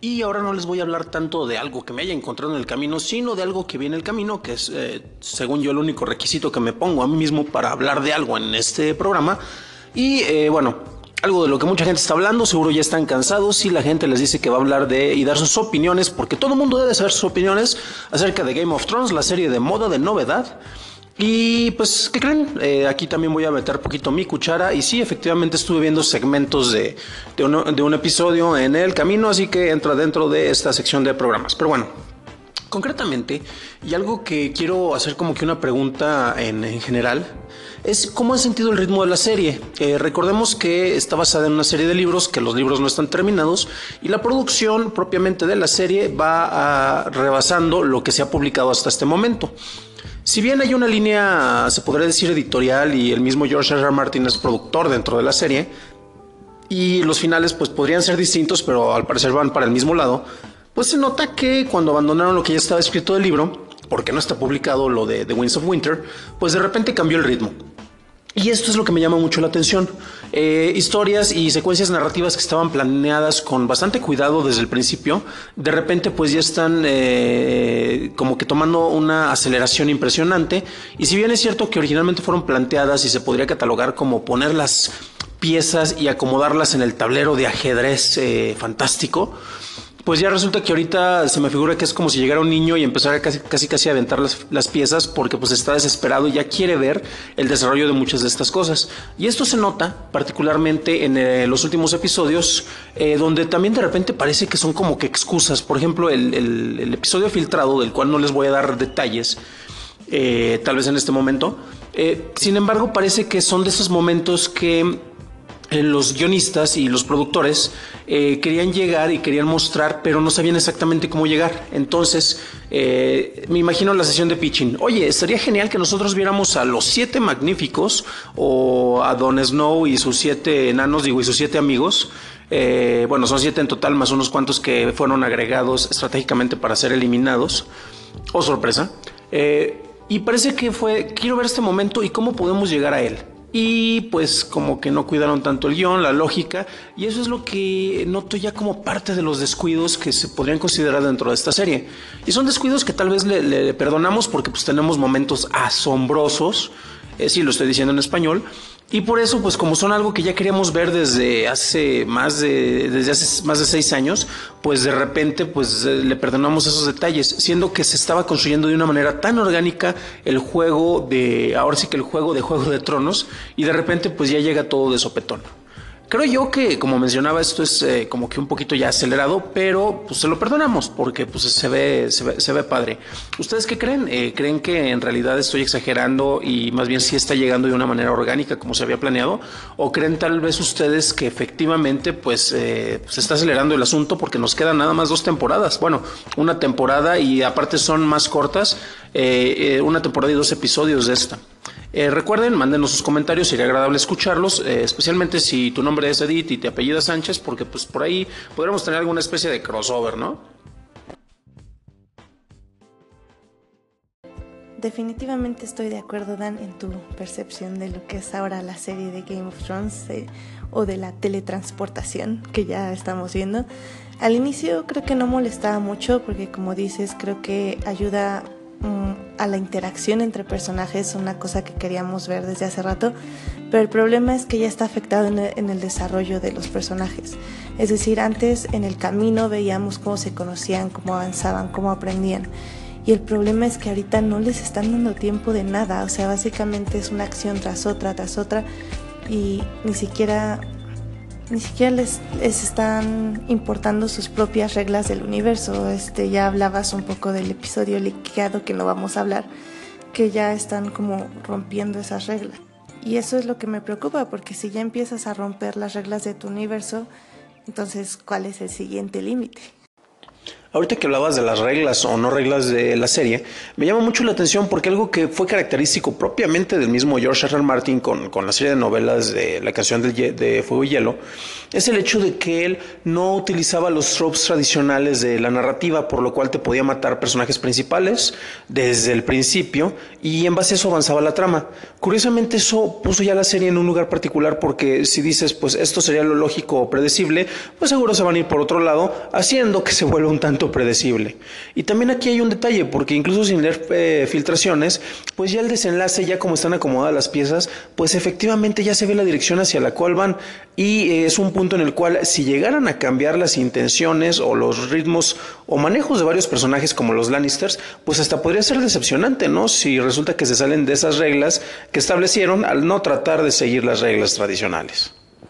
Y ahora no les voy a hablar tanto de algo que me haya encontrado en el camino, sino de algo que viene en el camino, que es, eh, según yo, el único requisito que me pongo a mí mismo para hablar de algo en este programa. Y eh, bueno, algo de lo que mucha gente está hablando, seguro ya están cansados y la gente les dice que va a hablar de y dar sus opiniones, porque todo el mundo debe saber sus opiniones acerca de Game of Thrones, la serie de moda de novedad. Y pues, ¿qué creen? Eh, aquí también voy a meter poquito mi cuchara. Y sí, efectivamente estuve viendo segmentos de, de, un episodio en el camino, así que entra dentro de esta sección de programas. Pero bueno, concretamente, y algo que quiero hacer como que una pregunta en, en general, es cómo han sentido el ritmo de la serie. Eh, recordemos que está basada en una serie de libros, que los libros no están terminados, y la producción propiamente de la serie va rebasando lo que se ha publicado hasta este momento. Si bien hay una línea, se podría decir editorial, y el mismo George R. R. Martin es productor dentro de la serie, y los finales pues podrían ser distintos, pero al parecer van para el mismo lado, pues se nota que cuando abandonaron lo que ya estaba escrito del libro, porque no está publicado lo de The Winds of Winter, pues de repente cambió el ritmo. Y esto es lo que me llama mucho la atención. Eh, historias y secuencias narrativas que estaban planeadas con bastante cuidado desde el principio, de repente pues ya están eh, como que tomando una aceleración impresionante. Y si bien es cierto que originalmente fueron planteadas y se podría catalogar como poner las piezas y acomodarlas en el tablero de ajedrez eh, fantástico, pues ya resulta que ahorita se me figura que es como si llegara un niño y empezara casi casi, casi a aventar las, piezas porque pues está desesperado y ya quiere ver el desarrollo de muchas de estas cosas. Y esto se nota particularmente en eh, los últimos episodios eh, donde también de repente parece que son como que excusas. Por ejemplo, el, episodio filtrado del cual no les voy a dar detalles eh, tal vez en este momento. sin embargo, parece que son de esos momentos que los guionistas y los productores eh, querían llegar y querían mostrar, pero no sabían exactamente cómo llegar. Entonces, eh, me imagino la sesión de pitching. Oye, estaría genial que nosotros viéramos a los siete magníficos o a Don Snow y sus siete enanos, digo, y sus siete amigos. bueno, son siete en total, más unos cuantos que fueron agregados estratégicamente para ser eliminados. Oh, sorpresa. y parece que fue, quiero ver este momento y cómo podemos llegar a él y pues como que no cuidaron tanto el guion, la lógica, y eso es lo que noto ya como parte de los descuidos que se podrían considerar dentro de esta serie. Y son descuidos que tal vez le, perdonamos porque pues tenemos momentos asombrosos, eh, sí lo estoy diciendo en español, y por eso, pues como son algo que ya queríamos ver desde hace más de, desde hace más de seis años, pues de repente pues eh, le perdonamos esos detalles, siendo que se estaba construyendo de una manera tan orgánica el juego de, ahora sí que el juego de Juego de Tronos, y de repente pues ya llega todo de sopetón. Creo yo que, como mencionaba, esto es eh, como que un poquito ya acelerado, pero pues se lo perdonamos porque pues se ve, se ve, padre. ¿Ustedes qué creen? Eh, ¿Creen que en realidad estoy exagerando y más bien sí está llegando de una manera orgánica como se había planeado? ¿O creen tal vez ustedes que efectivamente pues eh, se está acelerando el asunto porque nos quedan nada más dos temporadas? Bueno, una temporada y aparte son más cortas, una temporada y dos episodios de esta. Eh, recuerden, mándenos sus comentarios, sería agradable escucharlos, eh, especialmente si tu nombre es Edith y te apellida Sánchez, porque pues por ahí podríamos tener alguna especie de crossover, ¿no? Definitivamente estoy de acuerdo, Dan, en tu percepción de lo que es ahora la serie de Game of Thrones eh, o de la teletransportación que ya estamos viendo. Al inicio creo que no molestaba mucho porque como dices, creo que ayuda a la interacción entre personajes, una cosa que queríamos ver desde hace rato, pero el problema es que ya está afectado en el, desarrollo de los personajes. Es decir, antes en el camino veíamos cómo se conocían, cómo avanzaban, cómo aprendían. Y el problema es que ahorita no les están dando tiempo de nada, o sea, básicamente es una acción tras otra, tras otra, y ni siquiera ni siquiera les, están importando sus propias reglas del universo. Este, ya hablabas un poco del episodio liqueado que no vamos a hablar, que ya están como rompiendo esas reglas. Y eso es lo que me preocupa, porque si ya empiezas a romper las reglas de tu universo, entonces, ¿cuál es el siguiente límite? Ahorita que hablabas de las reglas o no reglas de la serie, me llama mucho la atención porque algo que fue característico propiamente del mismo George R. Martin con, con la serie de novelas de la canción de, de Fuego y Hielo es el hecho de que él no utilizaba los tropes tradicionales de la narrativa, por lo cual te podía matar personajes principales desde el principio y en base a eso avanzaba la trama. Curiosamente eso puso ya la serie en un lugar particular porque si dices pues esto sería lo lógico o predecible, pues seguro se van a ir por otro lado, haciendo que se vuelva un predecible. Y también aquí hay un detalle, porque incluso sin leer eh, filtraciones, pues ya el desenlace, ya como están acomodadas las piezas, pues efectivamente ya se ve la dirección hacia la cual van. Y eh, es un punto en el cual si llegaran a cambiar las intenciones o los ritmos o manejos de varios personajes como los Lannisters, pues hasta podría ser decepcionante, ¿no? Si resulta que se salen de esas reglas que establecieron al no tratar de seguir las reglas tradicionales.